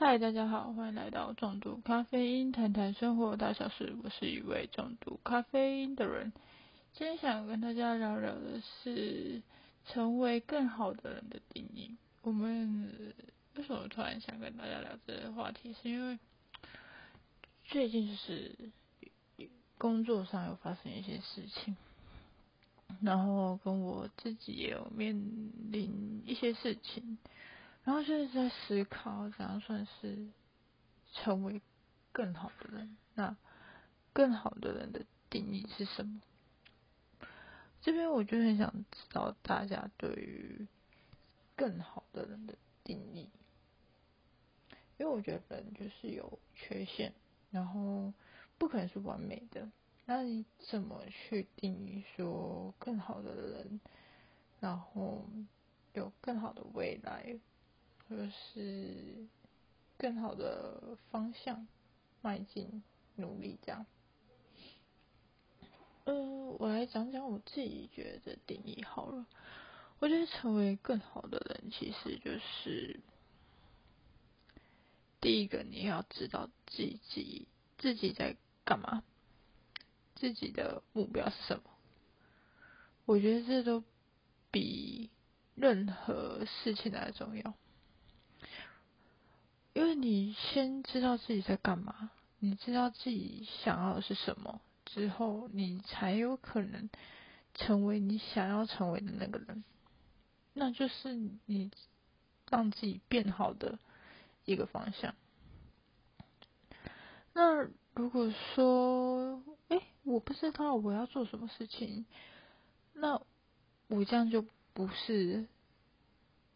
嗨，大家好，欢迎来到重度咖啡因，谈谈生活大小事。我是一位重度咖啡因的人，今天想跟大家聊聊的是成为更好的人的定义。我们为什么突然想跟大家聊这个话题？是因为最近就是工作上有发生一些事情，然后跟我自己也有面临一些事情。然后就是在思考，怎样算是成为更好的人？那更好的人的定义是什么？这边我就很想知道大家对于更好的人的定义，因为我觉得人就是有缺陷，然后不可能是完美的。那你怎么去定义说更好的人，然后有更好的未来？或是更好的方向迈进，努力这样。嗯，我来讲讲我自己觉得定义好了。我觉得成为更好的人，其实就是第一个，你要知道自己自己在干嘛，自己的目标是什么。我觉得这都比任何事情来重要。因为你先知道自己在干嘛，你知道自己想要的是什么之后，你才有可能成为你想要成为的那个人。那就是你让自己变好的一个方向。那如果说，哎，我不知道我要做什么事情，那我这样就不是。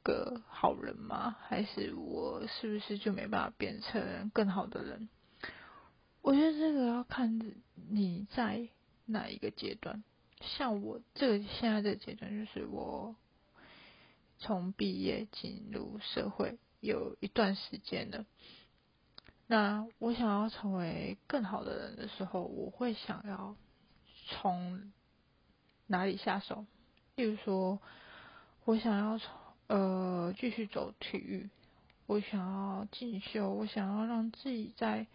个好人吗？还是我是不是就没办法变成更好的人？我觉得这个要看你在哪一个阶段。像我这个现在这个阶段，就是我从毕业进入社会有一段时间了。那我想要成为更好的人的时候，我会想要从哪里下手？例如说，我想要从呃，继续走体育，我想要进修，我想要让自己在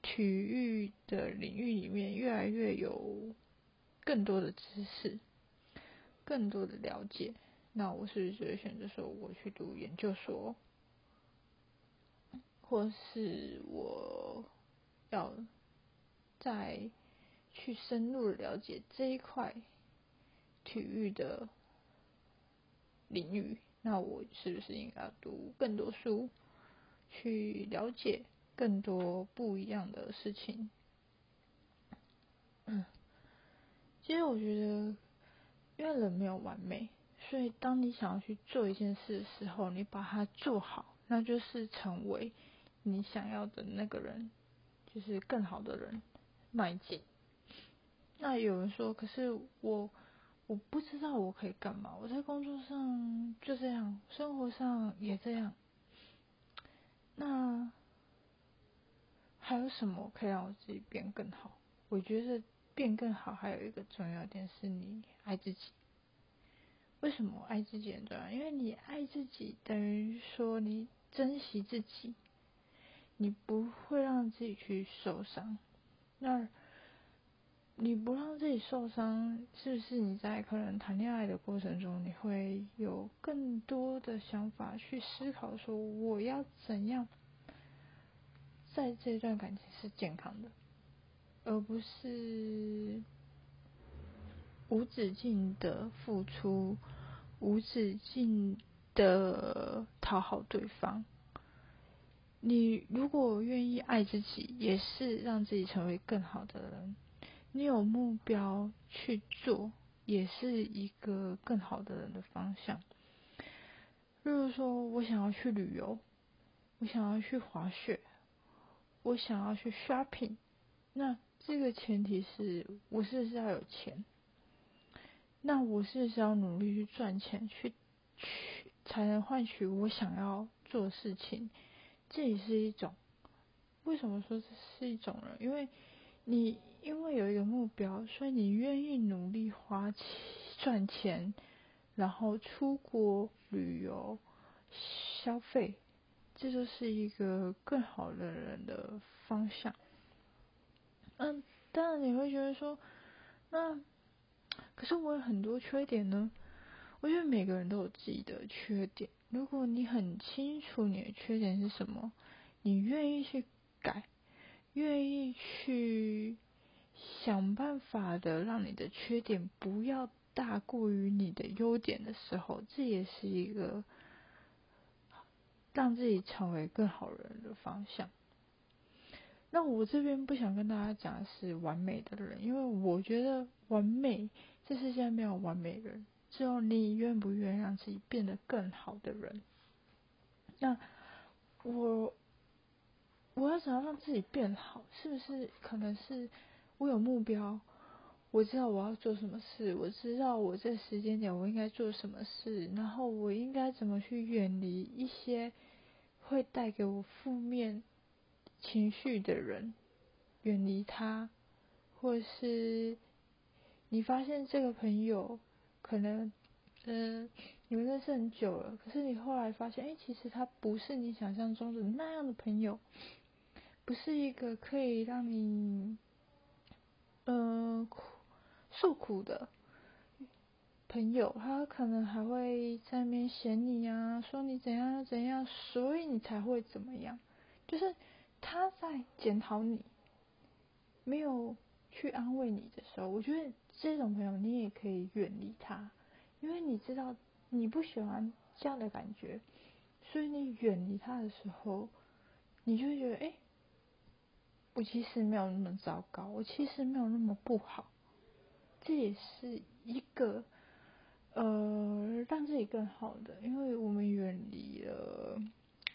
体育的领域里面越来越有更多的知识，更多的了解。那我是不是选择说我去读研究所，或是我要再去深入了解这一块体育的领域？那我是不是应该读更多书，去了解更多不一样的事情？嗯，其实我觉得，因为人没有完美，所以当你想要去做一件事的时候，你把它做好，那就是成为你想要的那个人，就是更好的人迈进。那有人说，可是我。我不知道我可以干嘛，我在工作上就这样，生活上也这样。那还有什么可以让我自己变更好？我觉得变更好还有一个重要点是你爱自己。为什么爱自己很重要？因为你爱自己等于说你珍惜自己，你不会让自己去受伤。那。你不让自己受伤，是不是你在可能谈恋爱的过程中，你会有更多的想法去思考，说我要怎样在这段感情是健康的，而不是无止境的付出，无止境的讨好对方。你如果愿意爱自己，也是让自己成为更好的人。你有目标去做，也是一个更好的人的方向。例如说，我想要去旅游，我想要去滑雪，我想要去 shopping，那这个前提是我是不是要有钱？那我是不是要努力去赚钱，去去才能换取我想要做的事情？这也是一种。为什么说这是一种人？因为你因为有一个目标，所以你愿意努力花钱赚钱，然后出国旅游消费，这就是一个更好的人的方向。嗯，当然你会觉得说，那可是我有很多缺点呢。我觉得每个人都有自己的缺点。如果你很清楚你的缺点是什么，你愿意去改，愿意去想办法的让你的缺点不要大过于你的优点的时候，这也是一个让自己成为更好人的方向。那我这边不想跟大家讲是完美的人，因为我觉得完美，这世界没有完美人。只有你愿不愿意让自己变得更好的人？那我我要想要让自己变好，是不是可能是我有目标，我知道我要做什么事，我知道我这时间点我应该做什么事，然后我应该怎么去远离一些会带给我负面情绪的人，远离他，或是你发现这个朋友。可能，嗯，你们认识很久了，可是你后来发现，哎，其实他不是你想象中的那样的朋友，不是一个可以让你，呃，诉苦的朋友，他可能还会在那边嫌你啊，说你怎样怎样，所以你才会怎么样，就是他在检讨你，没有去安慰你的时候，我觉得。这种朋友，你也可以远离他，因为你知道你不喜欢这样的感觉，所以你远离他的时候，你就觉得，哎，我其实没有那么糟糕，我其实没有那么不好，这也是一个呃让自己更好的，因为我们远离了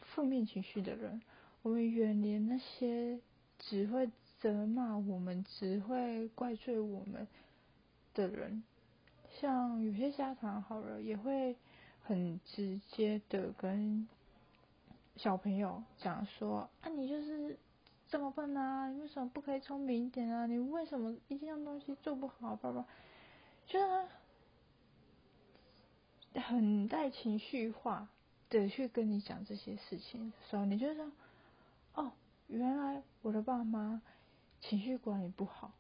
负面情绪的人，我们远离那些只会责骂我们、只会怪罪我们。的人，像有些家长好了，也会很直接的跟小朋友讲说：“啊，你就是这么笨啊，你为什么不可以聪明一点啊？你为什么一样东西做不好？”爸爸，就是很带情绪化的去跟你讲这些事情的时候，你就说：“哦，原来我的爸妈情绪管理不好，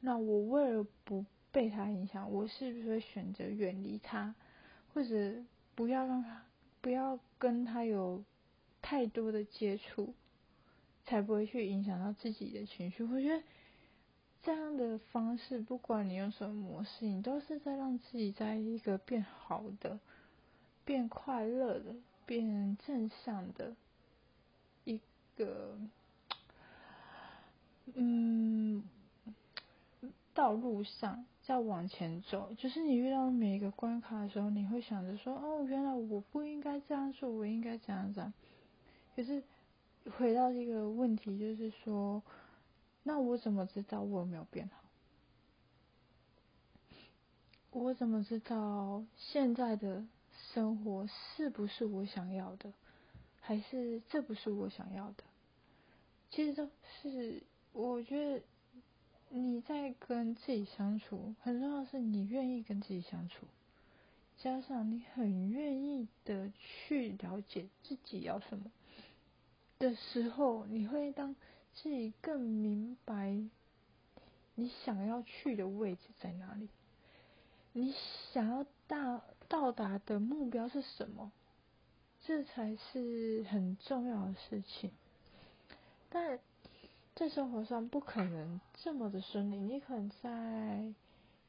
那我为了不。”被他影响，我是不是会选择远离他，或者不要让他，不要跟他有太多的接触，才不会去影响到自己的情绪？我觉得这样的方式，不管你用什么模式，你都是在让自己在一个变好的、变快乐的、变正向的一个，嗯，道路上。在往前走，就是你遇到每一个关卡的时候，你会想着说：“哦，原来我不应该这样做，我应该怎样怎样。”可是回到这个问题，就是说，那我怎么知道我有没有变好？我怎么知道现在的生活是不是我想要的，还是这不是我想要的？其实都是，我觉得。你在跟自己相处，很重要的是你愿意跟自己相处，加上你很愿意的去了解自己要什么的时候，你会当自己更明白你想要去的位置在哪里，你想要到到达的目标是什么，这才是很重要的事情，但。在生活上不可能这么的顺利，你可能在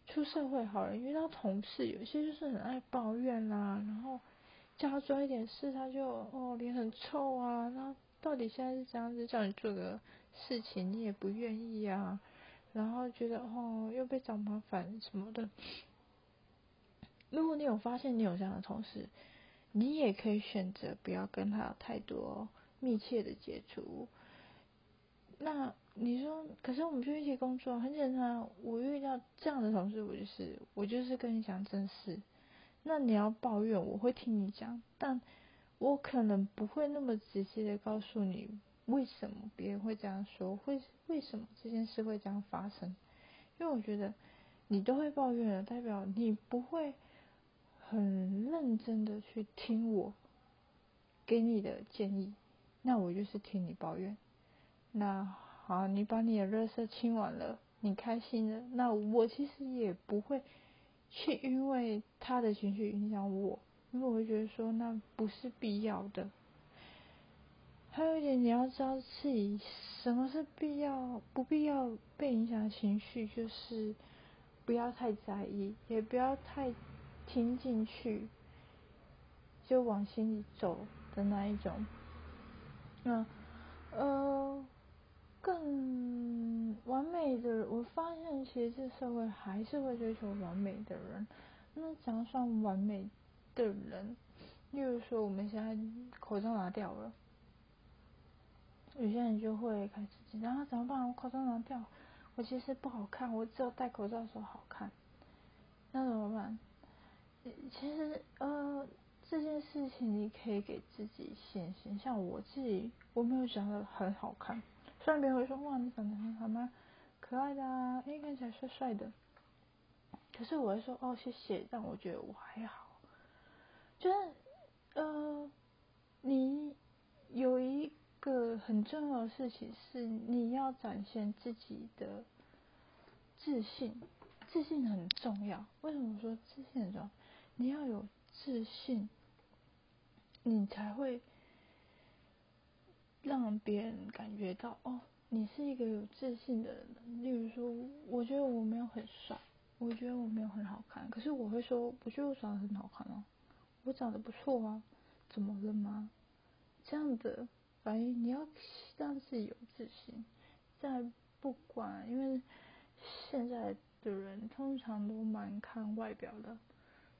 出社会好了，遇到同事，有些就是很爱抱怨啦，然后叫他做一点事，他就哦脸很臭啊，然后到底现在是这样子叫你做个事情，你也不愿意啊，然后觉得哦又被找麻烦什么的。如果你有发现你有这样的同事，你也可以选择不要跟他有太多密切的接触。那你说，可是我们就一起工作，很简单。我遇到这样的同事，我就是我就是跟你讲真事。那你要抱怨，我会听你讲，但我可能不会那么直接的告诉你为什么别人会这样说，会为什么这件事会这样发生。因为我觉得你都会抱怨了，代表你不会很认真的去听我给你的建议，那我就是听你抱怨。那好，你把你的垃圾清完了，你开心了，那我其实也不会去因为他的情绪影响我，因为我会觉得说那不是必要的。还有一点你要知道自己什么是必要、不必要被影响的情绪，就是不要太在意，也不要太听进去，就往心里走的那一种。那呃，更完美的，我发现其实这社会还是会追求完美的人。那怎样算完美的人？例如说，我们现在口罩拿掉了。有些人就会开始紧张，怎么办？我口罩拿掉，我其实不好看，我只有戴口罩的时候好看，那怎么办？其实呃，这件事情你可以给自己信心。像我自己，我没有长得很好看，虽然别人会说哇你长得很好吗？可爱的啊，哎看起来帅帅的，可是我会说哦谢谢，但我觉得我还好，就是呃，你有一。个很重要的事情是，你要展现自己的自信，自信很重要。为什么说自信很重要？你要有自信，你才会让别人感觉到哦，你是一个有自信的人。例如说，我觉得我没有很帅，我觉得我没有很好看，可是我会说，我觉得我长得很好看哦，我长得不错啊，怎么了吗？这样的。反应你要让自己有自信，在不管，因为现在的人通常都蛮看外表的。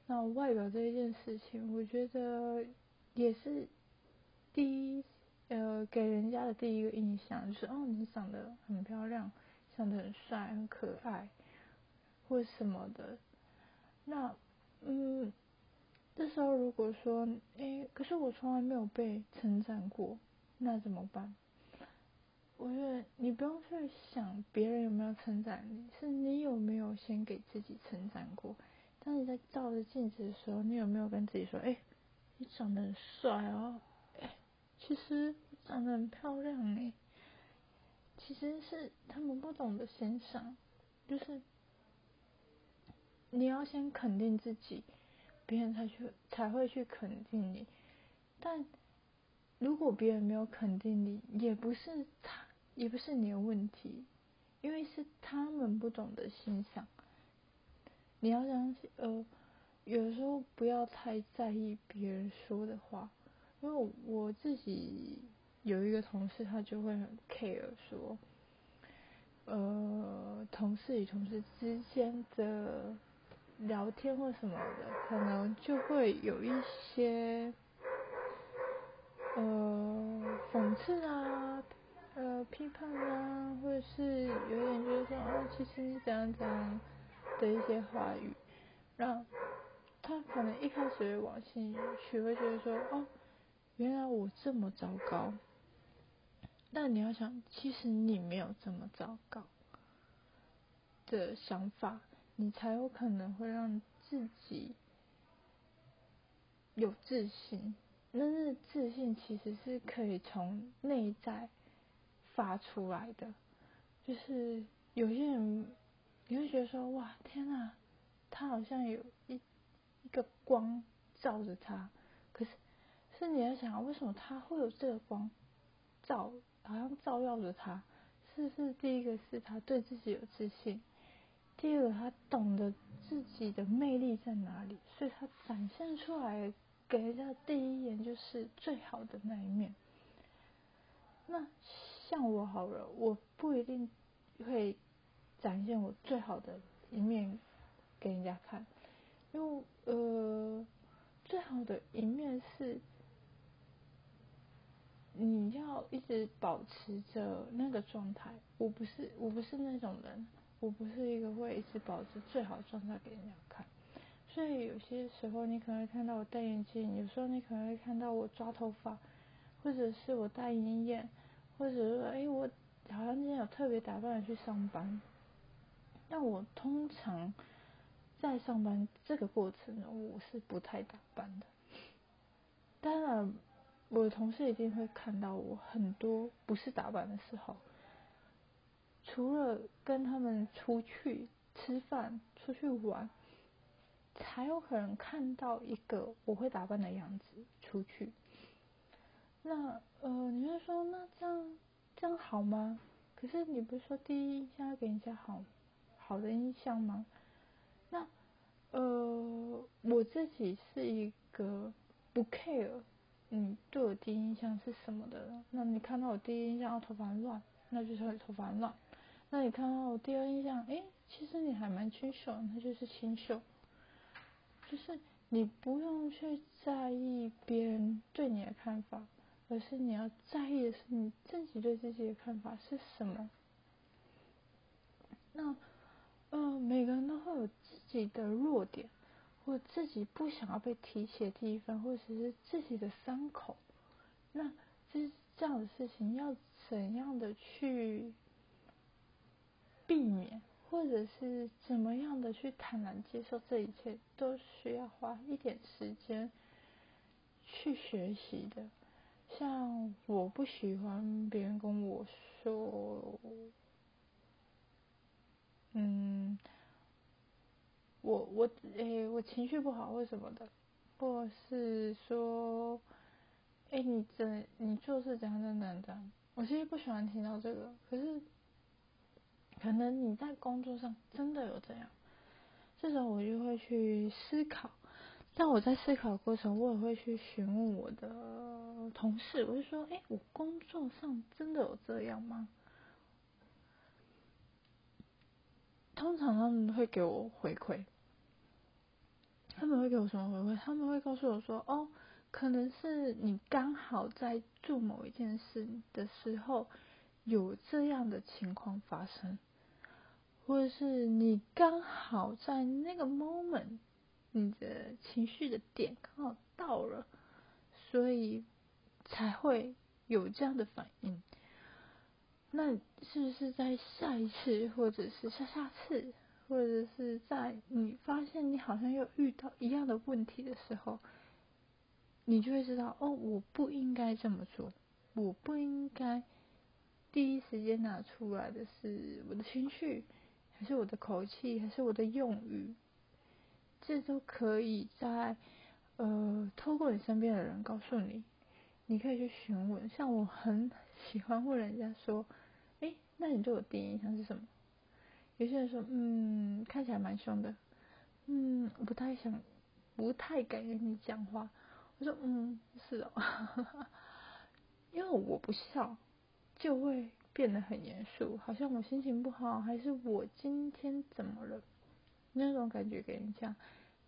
那外表这一件事情，我觉得也是第一呃给人家的第一个印象，就是哦你长得很漂亮，长得很帅很可爱，或什么的。那嗯，这时候如果说哎，可是我从来没有被称赞过。那怎么办？我觉得你不用去想别人有没有称赞你，是你有没有先给自己称赞过。当你在照着镜子的时候，你有没有跟自己说：“哎，你长得很帅哦，哎，其实长得很漂亮哎。”其实是他们不懂得欣赏，就是你要先肯定自己，别人才去才会去肯定你，但。如果别人没有肯定你，也不是他，也不是你的问题，因为是他们不懂得欣赏。你要相信，呃，有时候不要太在意别人说的话，因为我自己有一个同事，他就会很 care 说，呃，同事与同事之间的聊天或什么的，可能就会有一些。呃，讽刺啊，呃，批判啊，或者是有点就是说，哦，其实你怎样怎样的一些话语，让他可能一开始会往心里去，会觉得说，哦，原来我这么糟糕。但你要想，其实你没有这么糟糕的想法，你才有可能会让自己有自信。那是自信，其实是可以从内在发出来的。就是有些人你会觉得说，哇，天呐，他好像有一一个光照着他。可是，是你在想，为什么他会有这个光照，好像照耀着他？是是，第一个是他对自己有自信，第二个他懂得自己的魅力在哪里，所以他展现出来。给人家第一眼就是最好的那一面。那像我好了，我不一定会展现我最好的一面给人家看，因为呃，最好的一面是你要一直保持着那个状态。我不是，我不是那种人，我不是一个会一直保持最好的状态给人家看。所以有些时候你可能会看到我戴眼镜，有时候你可能会看到我抓头发，或者是我戴眼镜，或者是说，哎，我好像今天有特别打扮的去上班。但我通常在上班这个过程，我是不太打扮的。当然，我的同事一定会看到我很多不是打扮的时候，除了跟他们出去吃饭、出去玩，才有可能看到一个我会打扮的样子出去。那呃，你会说那这样这样好吗？可是你不是说第一印象要给人家好好的印象吗？那呃，我自己是一个不 care。你对我第一印象是什么的？那你看到我第一印象头发乱，那就是头发乱。那你看到我第二印象，哎，其实你还蛮清秀，那就是清秀。就是你不用去在意别人对你的看法，而是你要在意的是你自己对自己的看法是什么。那，呃，每个人都会有自己的弱点。或自己不想要被提起的地方，或者是自己的伤口，那这这样的事情要怎样的去避免，或者是怎么样的去坦然接受这一切，都需要花一点时间去学习的。像我不喜欢别人跟我说，嗯。我我诶，我情绪不好或什么的，或是说，哎，你怎你做事怎样怎样怎样？我其实不喜欢听到这个，可是可能你在工作上真的有这样，这时候我就会去思考。但我在思考过程，我也会去询问我的同事，我就说，哎，我工作上真的有这样吗？通常他们会给我回馈，他们会给我什么回馈？他们会告诉我说：“哦，可能是你刚好在做某一件事的时候有这样的情况发生，或者是你刚好在那个 moment 你的情绪的点刚好到了，所以才会有这样的反应。”那是不是在下一次，或者是下下次，或者是在你发现你好像又遇到一样的问题的时候，你就会知道哦，我不应该这么做，我不应该第一时间拿出来的是我的情绪，还是我的口气，还是我的用语，这都可以在呃，透过你身边的人告诉你，你可以去询问。像我很喜欢问人家说。哎，那你对我第一印象是什么？有些人说，嗯，看起来蛮凶的，嗯，不太想，不太敢跟你讲话。我说，嗯，是哦，因为我不笑，就会变得很严肃，好像我心情不好，还是我今天怎么了？那种感觉给人讲，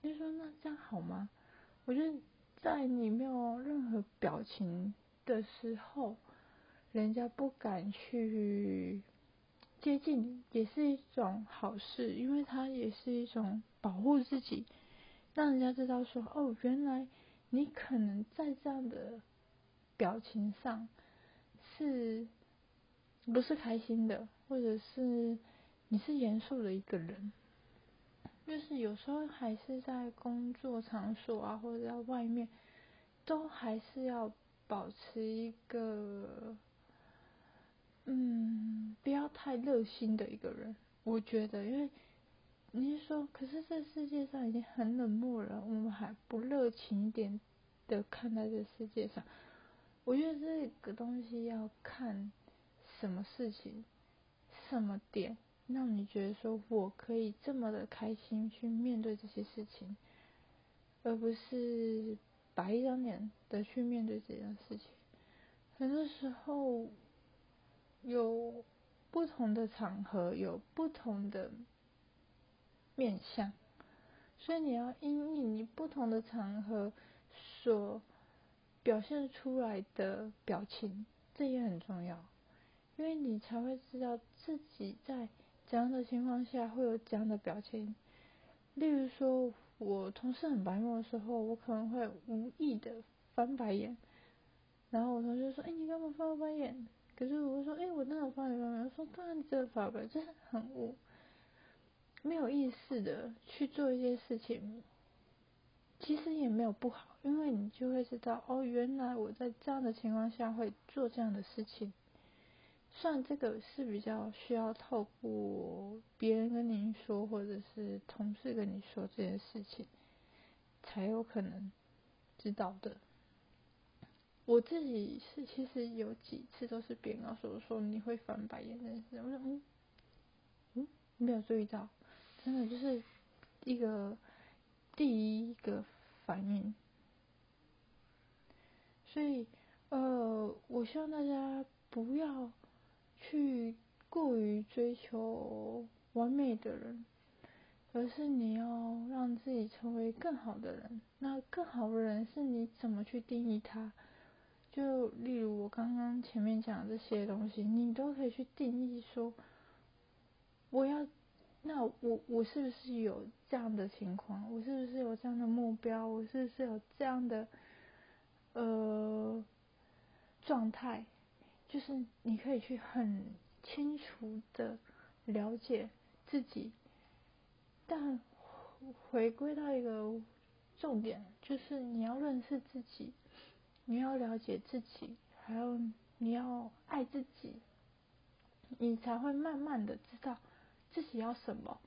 你说那这样好吗？我觉得在你没有任何表情的时候。人家不敢去接近你，也是一种好事，因为它也是一种保护自己，让人家知道说，哦，原来你可能在这样的表情上是不是开心的，或者是你是严肃的一个人，就是有时候还是在工作场所啊，或者在外面，都还是要保持一个。嗯，不要太热心的一个人，我觉得，因为你是说，可是这世界上已经很冷漠了，我们还不热情一点的看待这世界上，我觉得这个东西要看什么事情，什么点让你觉得说我可以这么的开心去面对这些事情，而不是白一张脸的去面对这件事情，很多时候。有不同的场合，有不同的面相，所以你要因应你不同的场合所表现出来的表情，这也很重要，因为你才会知道自己在怎样的情况下会有怎样的表情。例如说，我同事很白目的时候，我可能会无意的翻白眼，然后我同学说：“哎，你干嘛翻白眼？”可是我会说，哎，我那有发你发没有？说当然这发不了，就是很无没有意识的去做一些事情，其实也没有不好，因为你就会知道，哦，原来我在这样的情况下会做这样的事情。虽然这个是比较需要透过别人跟您说，或者是同事跟你说这件事情，才有可能知道的。我自己是其实有几次都是别人告诉我说你会翻白眼的事，我说嗯嗯没有注意到，真的就是一个第一个反应。所以呃，我希望大家不要。去过于追求完美的人，而是你要让自己成为更好的人。那更好的人是你怎么去定义他？就例如我刚刚前面讲的这些东西，你都可以去定义说，我要，那我我是不是有这样的情况？我是不是有这样的目标？我是不是有这样的呃状态？就是你可以去很清楚的了解自己，但回归到一个重点，就是你要认识自己，你要了解自己，还有你要爱自己，你才会慢慢的知道自己要什么，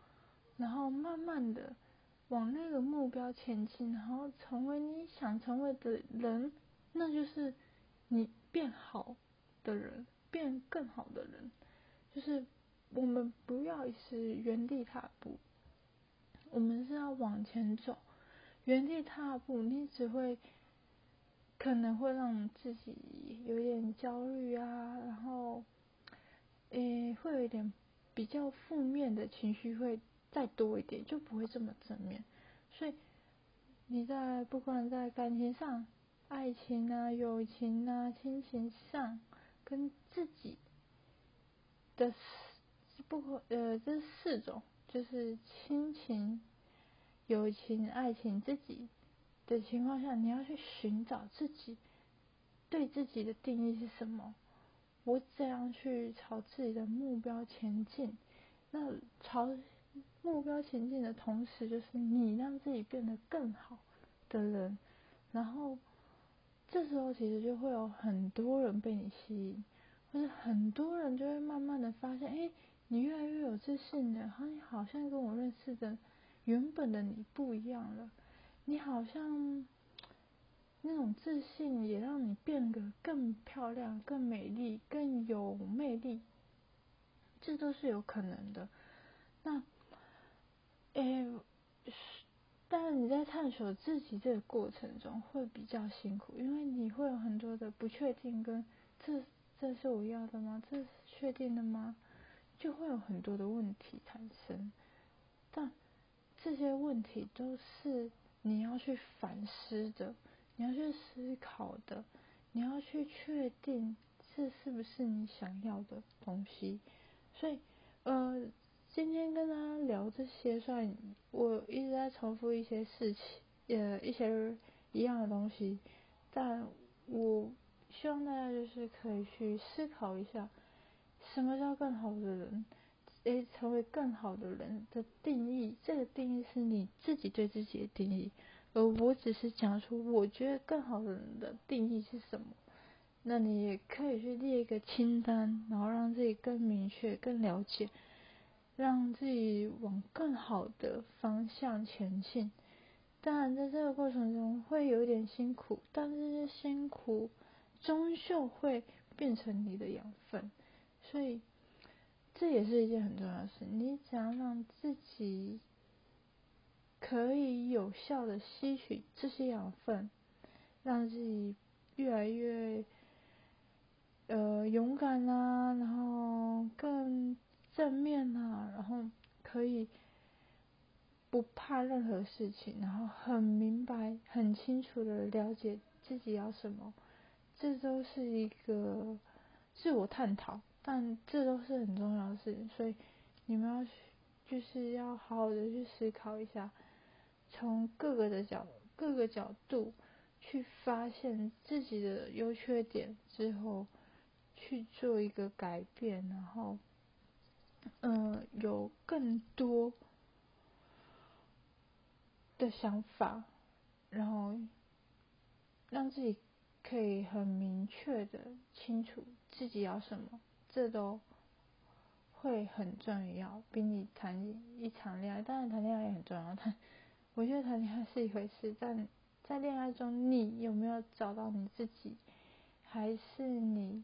然后慢慢的往那个目标前进，然后成为你想成为的人，那就是你变好。的人变更好的人，就是我们不要是原地踏步，我们是要往前走。原地踏步，你只会可能会让自己有点焦虑啊，然后诶会有一点比较负面的情绪会再多一点，就不会这么正面。所以你在不管在感情上、爱情啊、友情啊、亲情上。跟自己的不呃，这四种就是亲情、友情、爱情、自己的情况下，你要去寻找自己对自己的定义是什么？我怎样去朝自己的目标前进？那朝目标前进的同时，就是你让自己变得更好的人，然后。这时候其实就会有很多人被你吸引，或者很多人就会慢慢的发现，哎，你越来越有自信了，好像好像跟我认识的原本的你不一样了，你好像那种自信也让你变得更漂亮、更美丽、更有魅力，这都是有可能的。那，哎。但是你在探索自己这个过程中会比较辛苦，因为你会有很多的不确定，跟这这是我要的吗？这是确定的吗？就会有很多的问题产生。但这些问题都是你要去反思的，你要去思考的，你要去确定这是不是你想要的东西。所以，呃。今天跟他聊这些，算我一直在重复一些事情，呃，一些一样的东西，但我希望大家就是可以去思考一下，什么叫更好的人？诶，成为更好的人的定义，这个定义是你自己对自己的定义，而我只是讲出我觉得更好的人的定义是什么。那你也可以去列一个清单，然后让自己更明确、更了解。让自己往更好的方向前进。当然，在这个过程中会有点辛苦，但这些辛苦终究会变成你的养分。所以，这也是一件很重要的事。你怎样让自己可以有效的吸取这些养分，让自己越来越呃勇敢啊，然后更。正面啊，然后可以不怕任何事情，然后很明白、很清楚的了解自己要什么，这都是一个自我探讨，但这都是很重要的事情，所以你们要就是要好好的去思考一下，从各个的角各个角度去发现自己的优缺点之后，去做一个改变，然后。嗯，有更多的想法，然后让自己可以很明确的清楚自己要什么，这都会很重要。比你谈一场恋爱，当然谈恋爱也很重要，但我觉得谈恋爱是一回事，但在恋爱中，你有没有找到你自己，还是你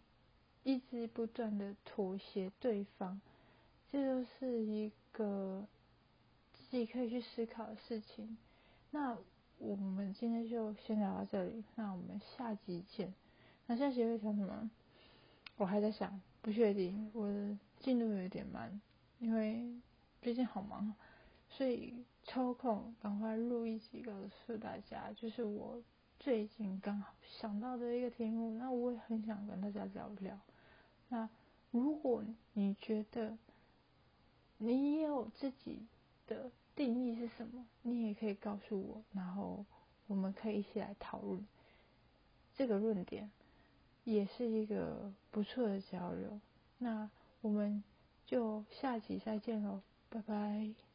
一直不断的妥协对方？这就是一个自己可以去思考的事情。那我们今天就先聊到这里，那我们下集见。那下集会讲什么？我还在想，不确定，我的进度有点慢，因为最近好忙，所以抽空赶快录一集告诉大家，就是我最近刚好想到的一个题目，那我也很想跟大家聊聊。那如果你觉得，你也有自己的定义是什么？你也可以告诉我，然后我们可以一起来讨论这个论点，也是一个不错的交流。那我们就下集再见喽，拜拜。